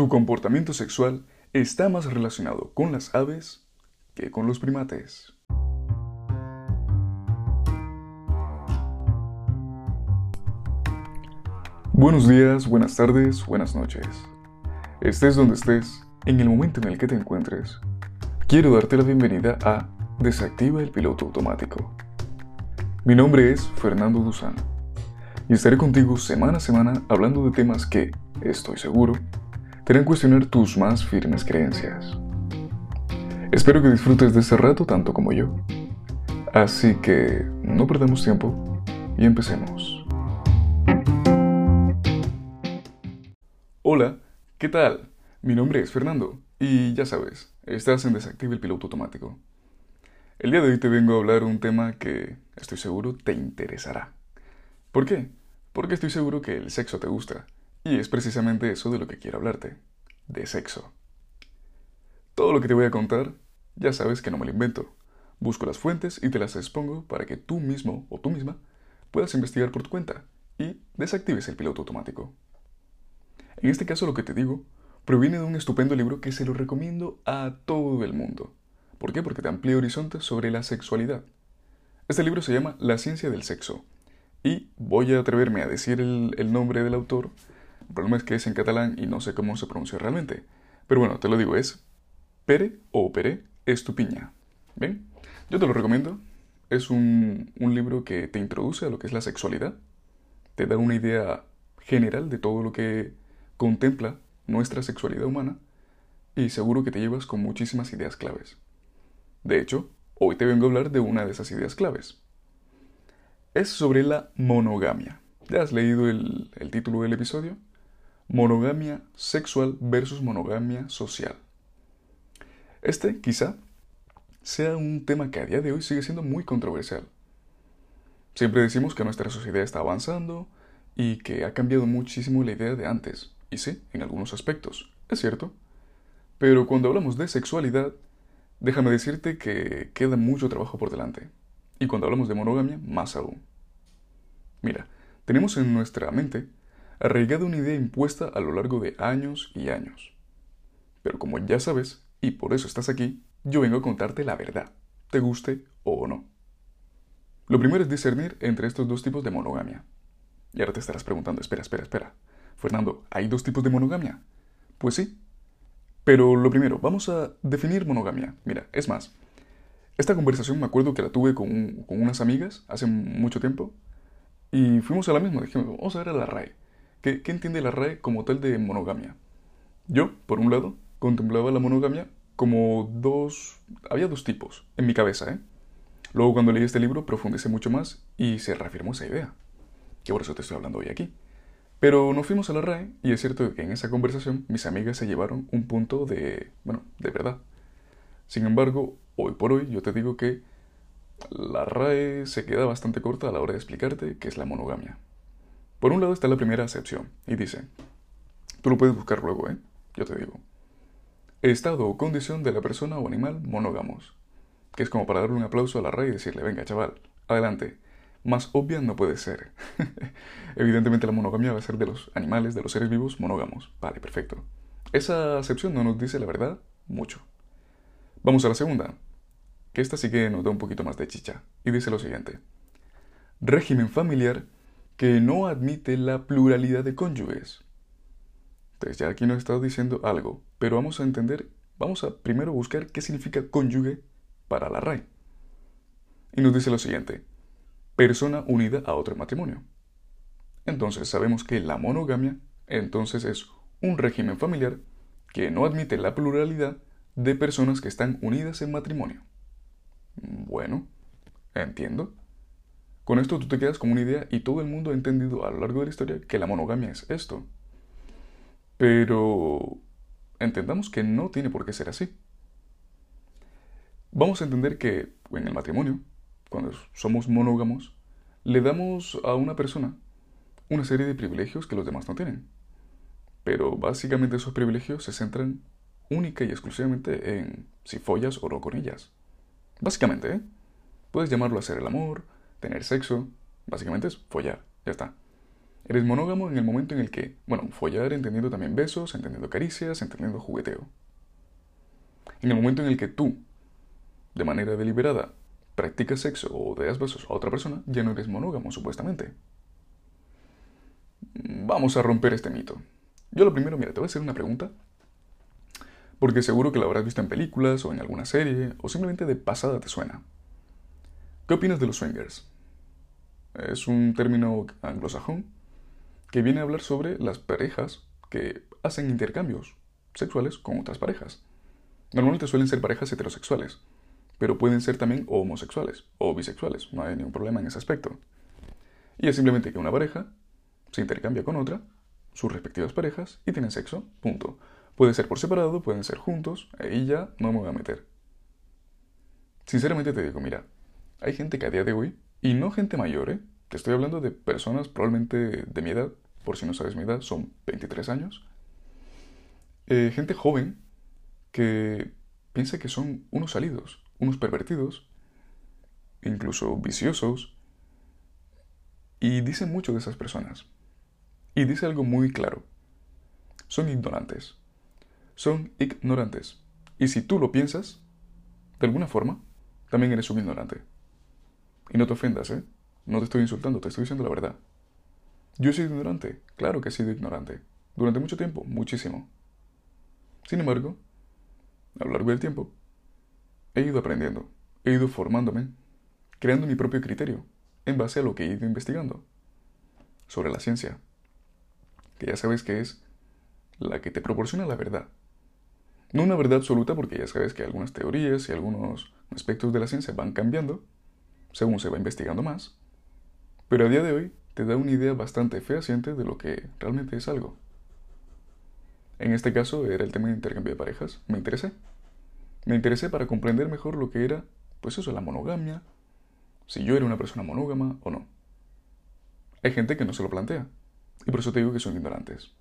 Tu comportamiento sexual está más relacionado con las aves que con los primates. Buenos días, buenas tardes, buenas noches. Estés donde estés, en el momento en el que te encuentres, quiero darte la bienvenida a Desactiva el piloto automático. Mi nombre es Fernando Duzán y estaré contigo semana a semana hablando de temas que, estoy seguro, te harán cuestionar tus más firmes creencias. Espero que disfrutes de este rato tanto como yo. Así que no perdamos tiempo y empecemos. Hola, ¿qué tal? Mi nombre es Fernando y ya sabes, estás en Desactive el Piloto Automático. El día de hoy te vengo a hablar un tema que estoy seguro te interesará. ¿Por qué? Porque estoy seguro que el sexo te gusta y es precisamente eso de lo que quiero hablarte, de sexo. Todo lo que te voy a contar, ya sabes que no me lo invento. Busco las fuentes y te las expongo para que tú mismo o tú misma puedas investigar por tu cuenta y desactives el piloto automático. En este caso lo que te digo proviene de un estupendo libro que se lo recomiendo a todo el mundo. ¿Por qué? Porque te amplía horizontes sobre la sexualidad. Este libro se llama La ciencia del sexo y voy a atreverme a decir el, el nombre del autor el problema es que es en catalán y no sé cómo se pronuncia realmente. Pero bueno, te lo digo, es Pere o Pere Estupiña. ¿Bien? Yo te lo recomiendo. Es un, un libro que te introduce a lo que es la sexualidad. Te da una idea general de todo lo que contempla nuestra sexualidad humana y seguro que te llevas con muchísimas ideas claves. De hecho, hoy te vengo a hablar de una de esas ideas claves. Es sobre la monogamia. ¿Ya has leído el, el título del episodio? Monogamia sexual versus monogamia social. Este, quizá, sea un tema que a día de hoy sigue siendo muy controversial. Siempre decimos que nuestra sociedad está avanzando y que ha cambiado muchísimo la idea de antes. Y sí, en algunos aspectos, es cierto. Pero cuando hablamos de sexualidad, déjame decirte que queda mucho trabajo por delante. Y cuando hablamos de monogamia, más aún. Mira, tenemos en nuestra mente arraigada una idea impuesta a lo largo de años y años. Pero como ya sabes, y por eso estás aquí, yo vengo a contarte la verdad, te guste o no. Lo primero es discernir entre estos dos tipos de monogamia. Y ahora te estarás preguntando, espera, espera, espera. Fernando, ¿hay dos tipos de monogamia? Pues sí. Pero lo primero, vamos a definir monogamia. Mira, es más, esta conversación me acuerdo que la tuve con, con unas amigas hace mucho tiempo y fuimos a la misma, dijimos, vamos a ver a la RAE. ¿Qué, entiende la RAE como tal de monogamia? Yo, por un lado, contemplaba la monogamia como dos... Había dos tipos en mi cabeza, ¿eh? Luego cuando leí este libro profundicé mucho más y se reafirmó esa idea, que por eso te estoy hablando hoy aquí. Pero nos fuimos a la RAE y es cierto que en esa conversación mis amigas se llevaron un punto de... bueno, de verdad. Sin embargo, hoy por hoy yo te digo que la RAE se queda bastante corta a la hora de explicarte qué es la monogamia. Por un lado está la primera acepción, y dice, tú lo puedes buscar luego, ¿eh? Yo te digo. Estado o condición de la persona o animal monógamos. Que es como para darle un aplauso a la RAE y decirle, venga chaval, adelante. Más obvia no puede ser. Evidentemente la monogamia va a ser de los animales, de los seres vivos monógamos. Vale, perfecto. Esa acepción no nos dice la verdad mucho. Vamos a la segunda, que esta sí que nos da un poquito más de chicha, y dice lo siguiente. Régimen familiar que no admite la pluralidad de cónyuges. Entonces ya aquí nos está diciendo algo, pero vamos a entender, vamos a primero buscar qué significa cónyuge para la RAE. Y nos dice lo siguiente, persona unida a otro matrimonio. Entonces sabemos que la monogamia entonces es un régimen familiar que no admite la pluralidad de personas que están unidas en matrimonio. Bueno, entiendo. Con esto tú te quedas con una idea y todo el mundo ha entendido a lo largo de la historia que la monogamia es esto. Pero entendamos que no tiene por qué ser así. Vamos a entender que en el matrimonio, cuando somos monógamos, le damos a una persona una serie de privilegios que los demás no tienen. Pero básicamente esos privilegios se centran única y exclusivamente en si follas o no con ellas. Básicamente, ¿eh? Puedes llamarlo hacer el amor, tener sexo, básicamente es follar, ya está. Eres monógamo en el momento en el que, bueno, follar entendiendo también besos, entendiendo caricias, entendiendo jugueteo. En el momento en el que tú, de manera deliberada, practicas sexo o das besos a otra persona, ya no eres monógamo, supuestamente. Vamos a romper este mito. Yo lo primero, mira, te voy a hacer una pregunta. Porque seguro que la habrás visto en películas o en alguna serie, o simplemente de pasada te suena. ¿Qué opinas de los swingers? Es un término anglosajón que viene a hablar sobre las parejas que hacen intercambios sexuales con otras parejas. Normalmente suelen ser parejas heterosexuales, pero pueden ser también homosexuales o bisexuales, no hay ningún problema en ese aspecto. Y es simplemente que una pareja se intercambia con otra, sus respectivas parejas, y tienen sexo, punto. Puede ser por separado, pueden ser juntos, ahí ya no me voy a meter. Sinceramente te digo, mira, hay gente que a día de hoy, y no gente mayor, ¿eh? Te estoy hablando de personas probablemente de mi edad, por si no sabes mi edad, son 23 años. Eh, gente joven que piensa que son unos salidos, unos pervertidos, incluso viciosos, y dice mucho de esas personas. Y dice algo muy claro. Son ignorantes. Son ignorantes. Y si tú lo piensas, de alguna forma, también eres un ignorante. Y no te ofendas, ¿eh? No te estoy insultando, te estoy diciendo la verdad. Yo he sido ignorante, claro que he sido ignorante. Durante mucho tiempo, muchísimo. Sin embargo, a lo largo del tiempo, he ido aprendiendo, he ido formándome, creando mi propio criterio, en base a lo que he ido investigando sobre la ciencia, que ya sabes que es la que te proporciona la verdad. No una verdad absoluta porque ya sabes que algunas teorías y algunos aspectos de la ciencia van cambiando según se va investigando más, pero a día de hoy te da una idea bastante fehaciente de lo que realmente es algo. En este caso era el tema de intercambio de parejas. Me interesé. Me interesé para comprender mejor lo que era, pues eso, la monogamia, si yo era una persona monógama o no. Hay gente que no se lo plantea, y por eso te digo que son ignorantes.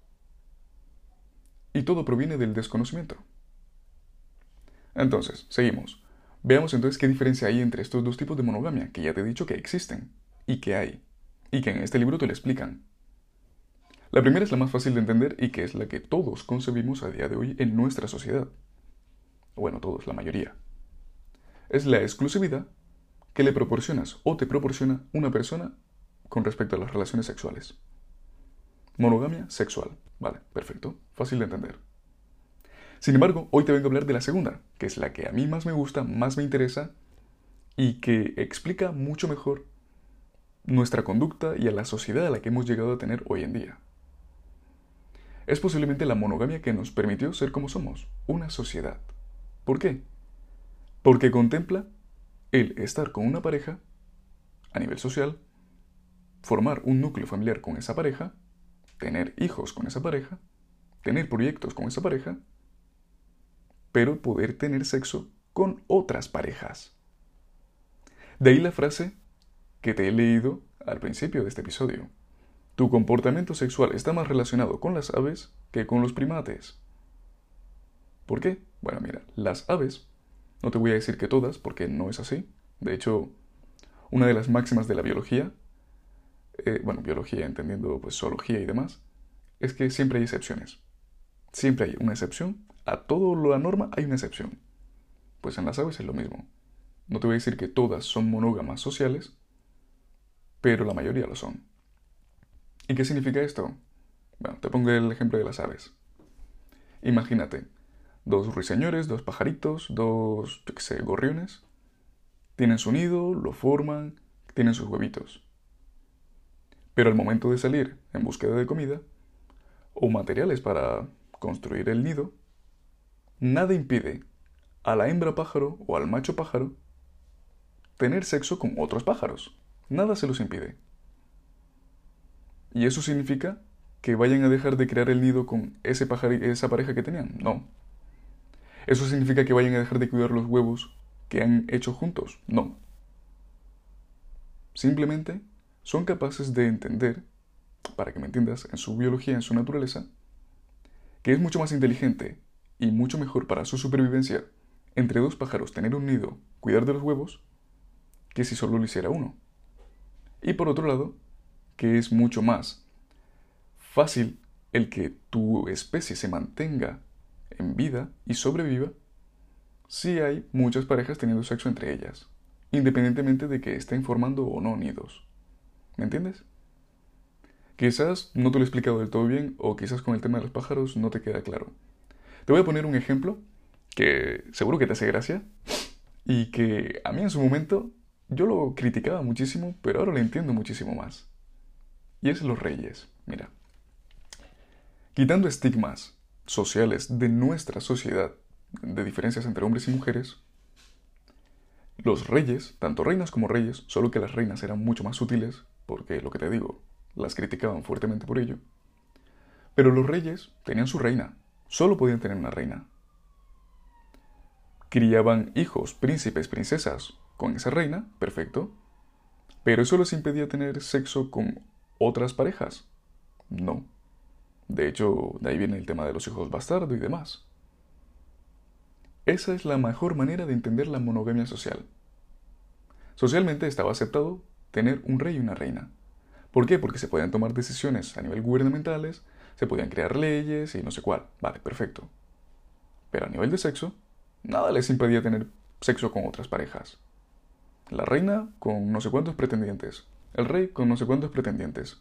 Y todo proviene del desconocimiento. Entonces, seguimos. Veamos entonces qué diferencia hay entre estos dos tipos de monogamia, que ya te he dicho que existen y que hay, y que en este libro te lo explican. La primera es la más fácil de entender y que es la que todos concebimos a día de hoy en nuestra sociedad. Bueno, todos, la mayoría. Es la exclusividad que le proporcionas o te proporciona una persona con respecto a las relaciones sexuales. Monogamia sexual. Vale, perfecto. Fácil de entender. Sin embargo, hoy te vengo a hablar de la segunda, que es la que a mí más me gusta, más me interesa y que explica mucho mejor nuestra conducta y a la sociedad a la que hemos llegado a tener hoy en día. Es posiblemente la monogamia que nos permitió ser como somos, una sociedad. ¿Por qué? Porque contempla el estar con una pareja a nivel social, formar un núcleo familiar con esa pareja, tener hijos con esa pareja, tener proyectos con esa pareja, pero poder tener sexo con otras parejas. De ahí la frase que te he leído al principio de este episodio. Tu comportamiento sexual está más relacionado con las aves que con los primates. ¿Por qué? Bueno, mira, las aves, no te voy a decir que todas, porque no es así. De hecho, una de las máximas de la biología, eh, bueno, biología entendiendo pues zoología y demás, es que siempre hay excepciones. Siempre hay una excepción. A todo lo la norma hay una excepción. Pues en las aves es lo mismo. No te voy a decir que todas son monógamas sociales, pero la mayoría lo son. ¿Y qué significa esto? Bueno, te pongo el ejemplo de las aves. Imagínate, dos ruiseñores, dos pajaritos, dos, yo qué sé, gorriones. Tienen su nido, lo forman, tienen sus huevitos. Pero al momento de salir en búsqueda de comida, o materiales para construir el nido, nada impide a la hembra pájaro o al macho pájaro tener sexo con otros pájaros. Nada se los impide. ¿Y eso significa que vayan a dejar de crear el nido con ese esa pareja que tenían? No. ¿Eso significa que vayan a dejar de cuidar los huevos que han hecho juntos? No. Simplemente son capaces de entender, para que me entiendas, en su biología, en su naturaleza, que es mucho más inteligente y mucho mejor para su supervivencia entre dos pájaros tener un nido, cuidar de los huevos, que si solo lo hiciera uno. Y por otro lado, que es mucho más fácil el que tu especie se mantenga en vida y sobreviva si hay muchas parejas teniendo sexo entre ellas, independientemente de que estén formando o no nidos. ¿Me entiendes? Quizás no te lo he explicado del todo bien o quizás con el tema de los pájaros no te queda claro. Te voy a poner un ejemplo que seguro que te hace gracia y que a mí en su momento yo lo criticaba muchísimo, pero ahora lo entiendo muchísimo más. Y es los reyes. Mira, quitando estigmas sociales de nuestra sociedad, de diferencias entre hombres y mujeres, los reyes, tanto reinas como reyes, solo que las reinas eran mucho más sutiles, porque lo que te digo, las criticaban fuertemente por ello, pero los reyes tenían su reina, solo podían tener una reina. Criaban hijos, príncipes, princesas, con esa reina, perfecto, pero eso les impedía tener sexo con otras parejas. No. De hecho, de ahí viene el tema de los hijos bastardo y demás. Esa es la mejor manera de entender la monogamia social. Socialmente estaba aceptado tener un rey y una reina. ¿Por qué? Porque se podían tomar decisiones a nivel gubernamentales, se podían crear leyes y no sé cuál. Vale, perfecto. Pero a nivel de sexo, nada les impedía tener sexo con otras parejas. La reina con no sé cuántos pretendientes, el rey con no sé cuántos pretendientes.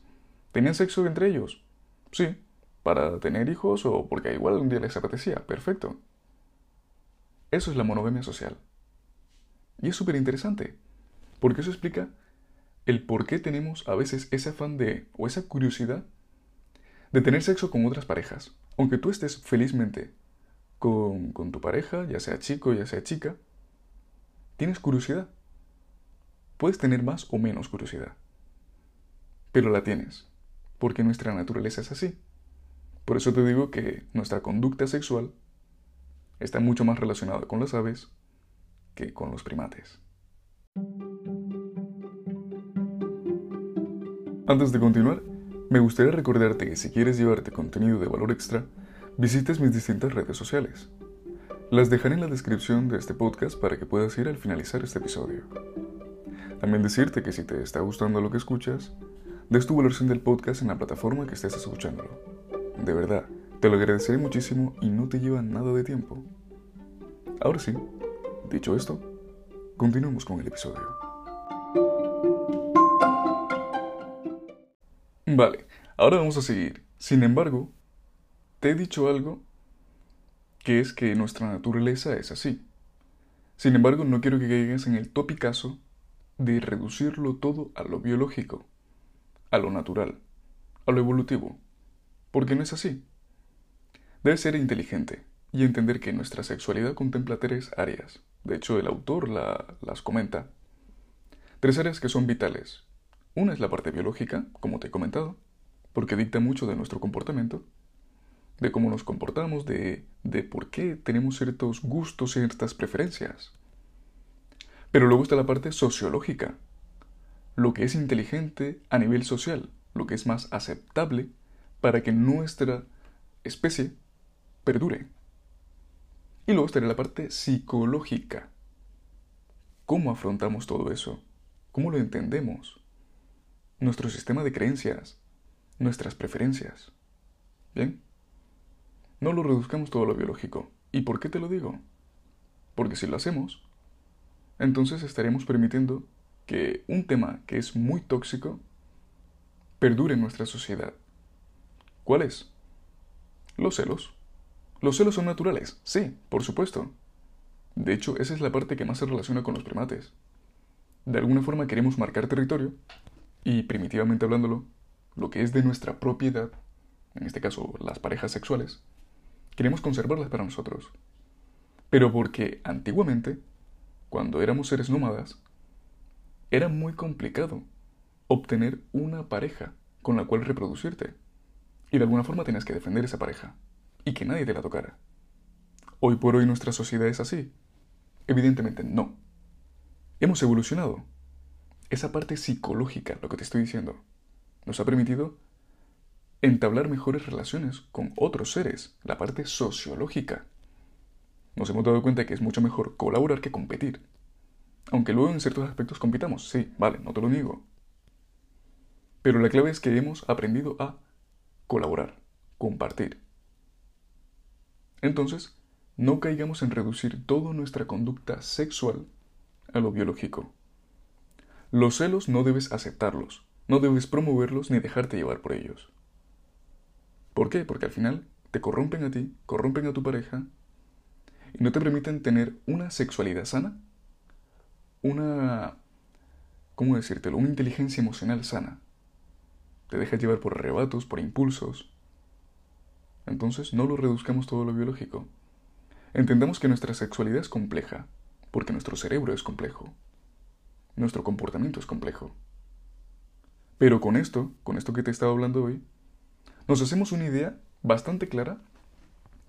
¿Tenían sexo entre ellos? Sí, para tener hijos o porque igual un día les apetecía, perfecto. Eso es la monogamia social. Y es súper interesante, porque eso explica el por qué tenemos a veces ese afán de, o esa curiosidad, de tener sexo con otras parejas. Aunque tú estés felizmente con, con tu pareja, ya sea chico, ya sea chica, tienes curiosidad. Puedes tener más o menos curiosidad. Pero la tienes, porque nuestra naturaleza es así. Por eso te digo que nuestra conducta sexual está mucho más relacionada con las aves que con los primates. Antes de continuar, me gustaría recordarte que si quieres llevarte contenido de valor extra, visites mis distintas redes sociales. Las dejaré en la descripción de este podcast para que puedas ir al finalizar este episodio. También decirte que si te está gustando lo que escuchas, des tu valoración del podcast en la plataforma que estés escuchándolo. De verdad, te lo agradeceré muchísimo y no te lleva nada de tiempo. Ahora sí, dicho esto, continuemos con el episodio. Vale, ahora vamos a seguir. Sin embargo, te he dicho algo que es que nuestra naturaleza es así. Sin embargo, no quiero que caigas en el topicazo de reducirlo todo a lo biológico, a lo natural, a lo evolutivo porque no es así. Debes ser inteligente y entender que nuestra sexualidad contempla tres áreas. De hecho, el autor las comenta. Tres áreas que son vitales. Una es la parte biológica, como te he comentado, porque dicta mucho de nuestro comportamiento, de cómo nos comportamos, de, de por qué tenemos ciertos gustos, ciertas preferencias. Pero luego está la parte sociológica, lo que es inteligente a nivel social, lo que es más aceptable para que nuestra especie perdure. Y luego estaría la parte psicológica. ¿Cómo afrontamos todo eso? ¿Cómo lo entendemos? Nuestro sistema de creencias, nuestras preferencias. ¿Bien? No lo reduzcamos todo a lo biológico. ¿Y por qué te lo digo? Porque si lo hacemos, entonces estaremos permitiendo que un tema que es muy tóxico perdure en nuestra sociedad. ¿Cuáles? Los celos. ¿Los celos son naturales? Sí, por supuesto. De hecho, esa es la parte que más se relaciona con los primates. De alguna forma queremos marcar territorio y, primitivamente hablándolo, lo que es de nuestra propiedad, en este caso las parejas sexuales, queremos conservarlas para nosotros. Pero porque antiguamente, cuando éramos seres nómadas, era muy complicado obtener una pareja con la cual reproducirte. Y de alguna forma tenías que defender esa pareja y que nadie te la tocara. Hoy por hoy nuestra sociedad es así. Evidentemente no. Hemos evolucionado. Esa parte psicológica, lo que te estoy diciendo, nos ha permitido entablar mejores relaciones con otros seres, la parte sociológica. Nos hemos dado cuenta que es mucho mejor colaborar que competir. Aunque luego en ciertos aspectos compitamos, sí, vale, no te lo niego. Pero la clave es que hemos aprendido a colaborar, compartir. Entonces, no caigamos en reducir toda nuestra conducta sexual a lo biológico. Los celos no debes aceptarlos, no debes promoverlos ni dejarte llevar por ellos. ¿Por qué? Porque al final te corrompen a ti, corrompen a tu pareja y no te permiten tener una sexualidad sana, una, ¿cómo decírtelo? Una inteligencia emocional sana. Te dejas llevar por arrebatos, por impulsos. Entonces no lo reduzcamos todo lo biológico. Entendamos que nuestra sexualidad es compleja, porque nuestro cerebro es complejo. Nuestro comportamiento es complejo. Pero con esto, con esto que te he estado hablando hoy, nos hacemos una idea bastante clara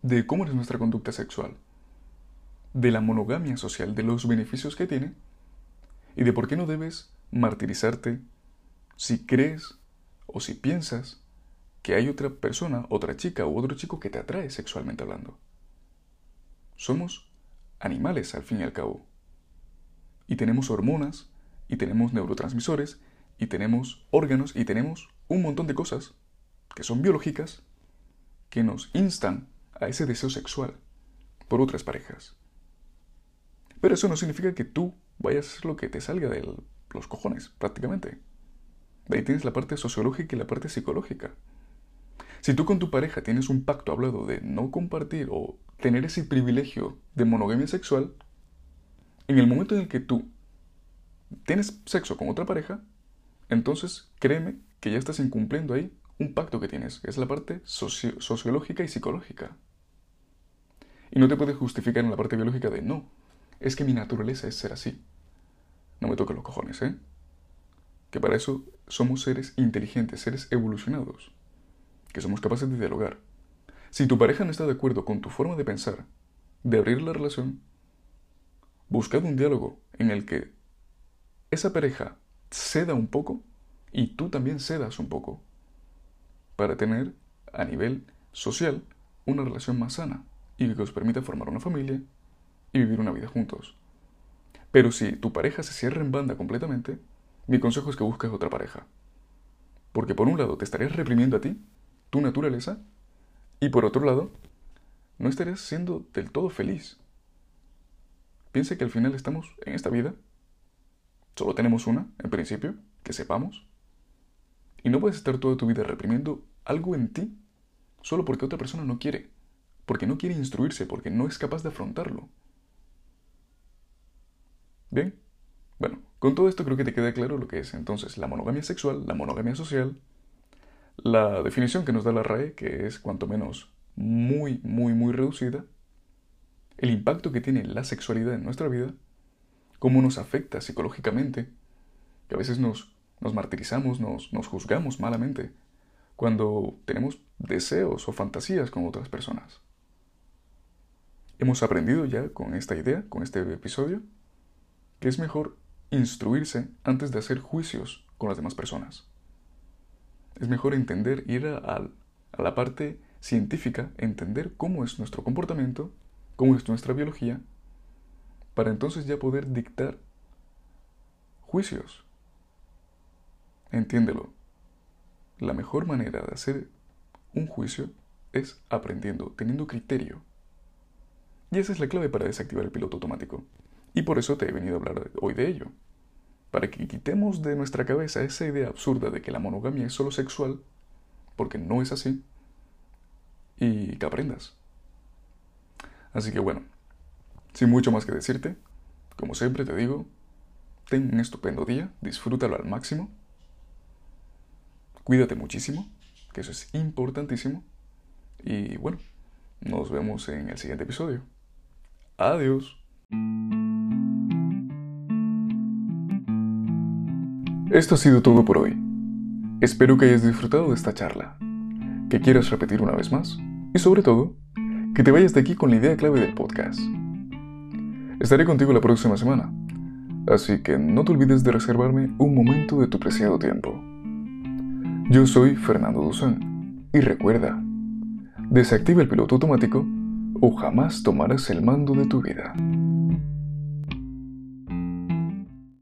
de cómo es nuestra conducta sexual, de la monogamia social, de los beneficios que tiene y de por qué no debes martirizarte si crees o si piensas que hay otra persona, otra chica u otro chico que te atrae sexualmente hablando. Somos animales al fin y al cabo. Y tenemos hormonas, y tenemos neurotransmisores, y tenemos órganos, y tenemos un montón de cosas que son biológicas que nos instan a ese deseo sexual por otras parejas. Pero eso no significa que tú vayas a hacer lo que te salga de los cojones, prácticamente. De ahí tienes la parte sociológica y la parte psicológica. Si tú con tu pareja tienes un pacto hablado de no compartir o tener ese privilegio de monogamia sexual, en el momento en el que tú tienes sexo con otra pareja, entonces créeme que ya estás incumpliendo ahí un pacto que tienes, que es la parte sociológica y psicológica. Y no te puedes justificar en la parte biológica de no, es que mi naturaleza es ser así. No me toques los cojones, ¿eh? Que para eso somos seres inteligentes, seres evolucionados, que somos capaces de dialogar. Si tu pareja no está de acuerdo con tu forma de pensar, de abrir la relación, buscad un diálogo en el que esa pareja ceda un poco y tú también cedas un poco para tener a nivel social una relación más sana y que os permita formar una familia y vivir una vida juntos. Pero si tu pareja se cierra en banda completamente, mi consejo es que busques otra pareja. Porque por un lado te estarías reprimiendo a ti, tu naturaleza, y por otro lado, no estarías siendo del todo feliz. Piensa que al final estamos en esta vida, solo tenemos una, en principio, que sepamos, y no puedes estar toda tu vida reprimiendo algo en ti solo porque otra persona no quiere, porque no quiere instruirse, porque no es capaz de afrontarlo. Bien, bueno, con todo esto creo que te queda claro lo que es entonces la monogamia sexual, la monogamia social, la definición que nos da la RAE, que es cuanto menos muy, muy, muy reducida, el impacto que tiene la sexualidad en nuestra vida, cómo nos afecta psicológicamente, que a veces nos, nos martirizamos, nos, nos juzgamos malamente cuando tenemos deseos o fantasías con otras personas. Hemos aprendido ya con esta idea, con este episodio, que es mejor instruirse antes de hacer juicios con las demás personas. Es mejor entender, ir a, a la parte científica, entender cómo es nuestro comportamiento, cómo es nuestra biología, para entonces ya poder dictar juicios. Entiéndelo. La mejor manera de hacer un juicio es aprendiendo, teniendo criterio. Y esa es la clave para desactivar el piloto automático. Y por eso te he venido a hablar hoy de ello. Para que quitemos de nuestra cabeza esa idea absurda de que la monogamia es solo sexual, porque no es así, y que aprendas. Así que bueno, sin mucho más que decirte, como siempre te digo, ten un estupendo día, disfrútalo al máximo Cuídate muchísimo, que eso es importantísimo. Y bueno, nos vemos en el siguiente episodio. Adiós. Esto ha sido todo por hoy. Espero que hayas disfrutado de esta charla, que quieras repetir una vez más y sobre todo, que te vayas de aquí con la idea clave del podcast. Estaré contigo la próxima semana, así que no te olvides de reservarme un momento de tu preciado tiempo. Yo soy Fernando Duzán y recuerda, desactiva el piloto automático o jamás tomarás el mando de tu vida.